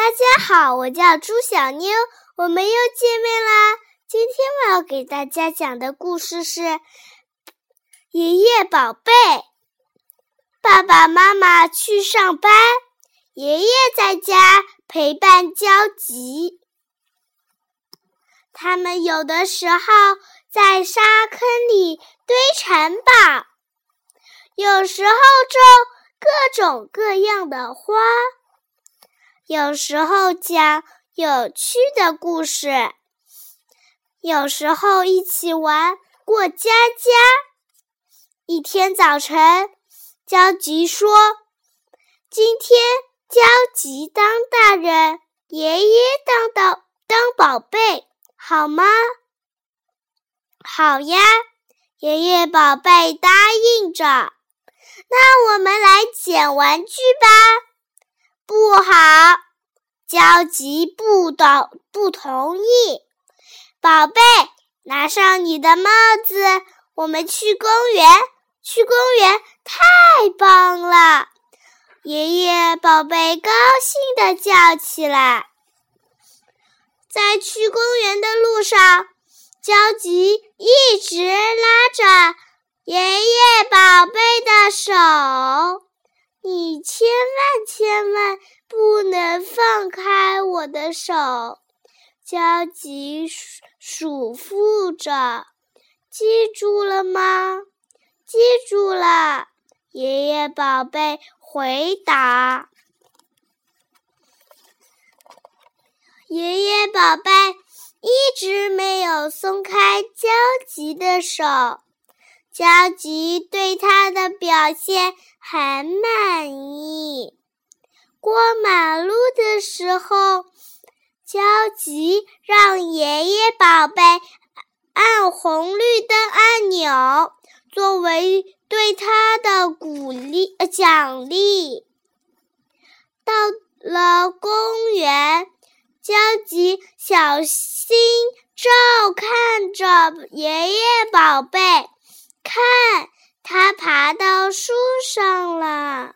大家好，我叫朱小妞，我们又见面啦。今天我要给大家讲的故事是《爷爷宝贝》。爸爸妈妈去上班，爷爷在家陪伴焦急。他们有的时候在沙坑里堆城堡，有时候种各种各样的花。有时候讲有趣的故事，有时候一起玩过家家。一天早晨，焦急说：“今天焦急当大人，爷爷当当当宝贝，好吗？”“好呀！”爷爷宝贝答应着。“那我们来捡玩具吧。”“不好。”焦急不懂不同意，宝贝，拿上你的帽子，我们去公园。去公园太棒了！爷爷宝贝高兴地叫起来。在去公园的路上，焦急一直拉着爷爷宝贝的手。你千万千万不能放开我的手，焦急嘱咐着，记住了吗？记住了，爷爷宝贝回答。爷爷宝贝一直没有松开焦急的手。焦急对他的表现很满意。过马路的时候，焦急让爷爷宝贝按红绿灯按钮，作为对他的鼓励呃奖励。到了公园，焦急小心照看着爷爷宝贝。看，它爬到树上了。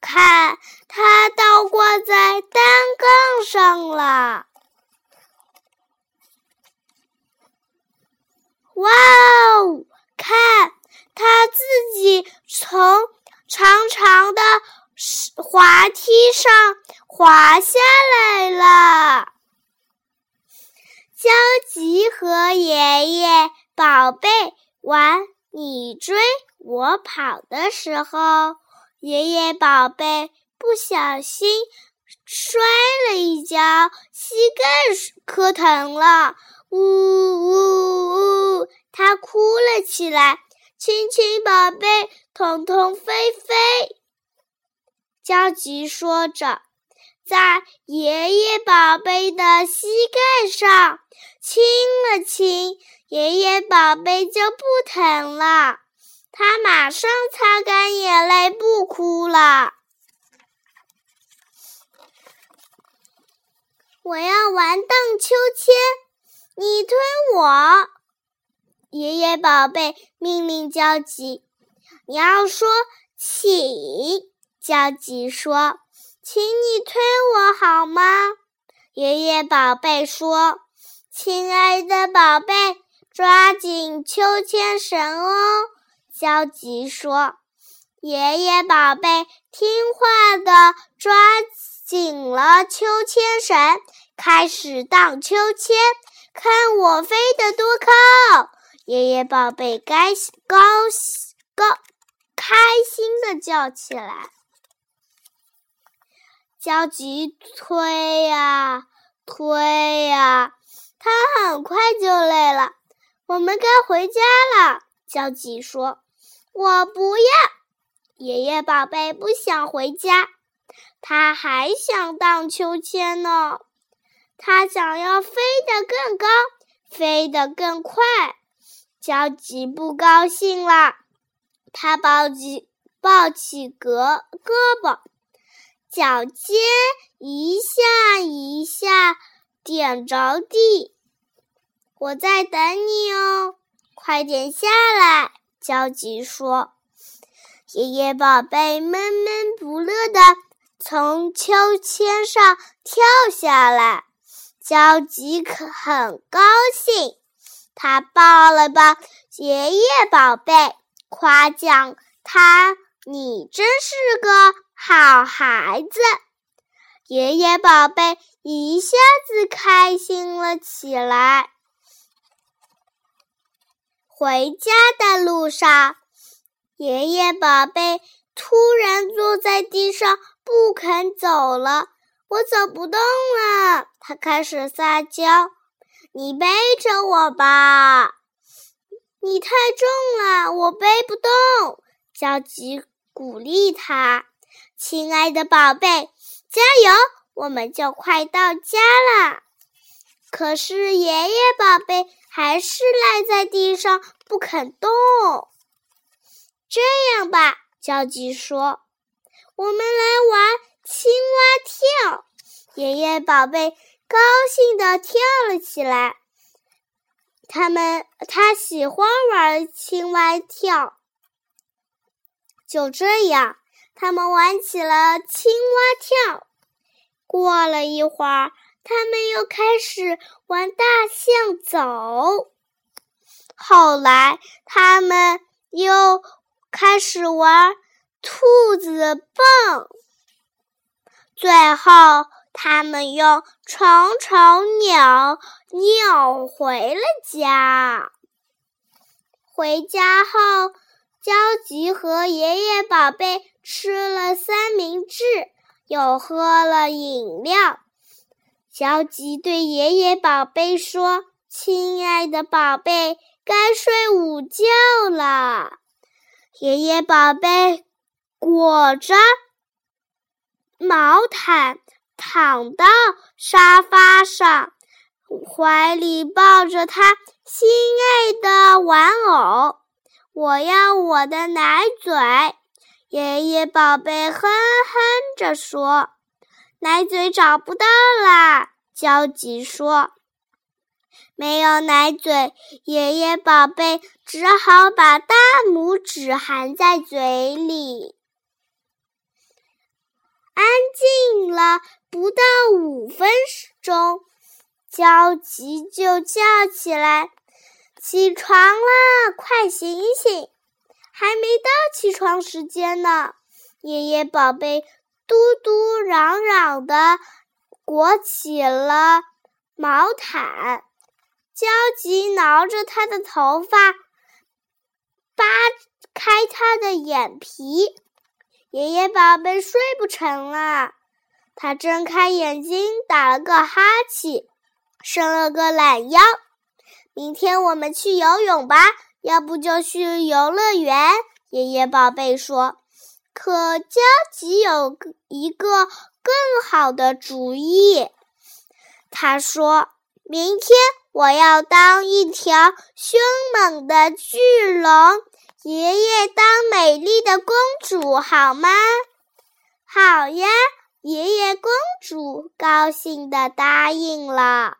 看，它倒挂在单杠上了。哇哦！看，它自己从长长的滑梯上滑下来了。焦急和爷爷宝贝。玩你追我跑的时候，爷爷宝贝不小心摔了一跤，膝盖磕疼了，呜呜呜，他哭了起来。亲亲宝贝，痛痛飞飞，焦急说着，在爷爷宝贝的膝盖上亲了亲。爷爷宝贝就不疼了，他马上擦干眼泪，不哭了。我要玩荡秋千，你推我。爷爷宝贝命令焦急：“你要说请。”焦急说：“请你推我好吗？”爷爷宝贝说：“亲爱的宝贝。”抓紧秋千绳哦！焦急说：“爷爷宝贝听话的抓紧了秋千绳，开始荡秋千。看我飞得多高！”爷爷宝贝该高高开心的叫起来。焦急推呀推呀，他很快就累了。我们该回家了，焦急说：“我不要。”爷爷宝贝不想回家，他还想荡秋千呢。他想要飞得更高，飞得更快。焦急不高兴了，他抱起抱起胳胳膊，脚尖一下一下点着地。我在等你哦，快点下来！焦急说。爷爷宝贝闷闷不乐的从秋千上跳下来。焦急可很高兴，他抱了抱爷爷宝贝，夸奖他：“你真是个好孩子。”爷爷宝贝一下子开心了起来。回家的路上，爷爷宝贝突然坐在地上不肯走了。我走不动了，他开始撒娇。你背着我吧，你太重了，我背不动。焦急鼓励他：“亲爱的宝贝，加油，我们就快到家了。”可是爷爷宝贝还是赖在地上不肯动。这样吧，焦急说：“我们来玩。”青蛙跳，爷爷宝贝高兴地跳了起来。他们他喜欢玩青蛙跳。就这样，他们玩起了青蛙跳。过了一会儿，他们又开始玩大象走。后来，他们又开始玩兔子蹦。最后，他们用虫虫扭扭回了家。回家后，焦急和爷爷宝贝吃了三明治，又喝了饮料。焦急对爷爷宝贝说：“亲爱的宝贝，该睡午觉了。”爷爷宝贝裹着。毛毯躺到沙发上，怀里抱着他心爱的玩偶。我要我的奶嘴，爷爷宝贝哼哼着说：“奶嘴找不到啦！”焦急说：“没有奶嘴。”爷爷宝贝只好把大拇指含在嘴里。安静了不到五分钟，焦急就叫起来：“起床了，快醒醒！还没到起床时间呢！”爷爷宝贝嘟嘟嚷嚷的裹起了毛毯，焦急挠着他的头发，扒开他的眼皮。爷爷宝贝睡不成了，他睁开眼睛，打了个哈欠，伸了个懒腰。明天我们去游泳吧，要不就去游乐园。爷爷宝贝说：“可焦急有一个更好的主意。”他说：“明天我要当一条凶猛的巨龙。”爷爷当美丽的公主好吗？好呀，爷爷公主高兴地答应了。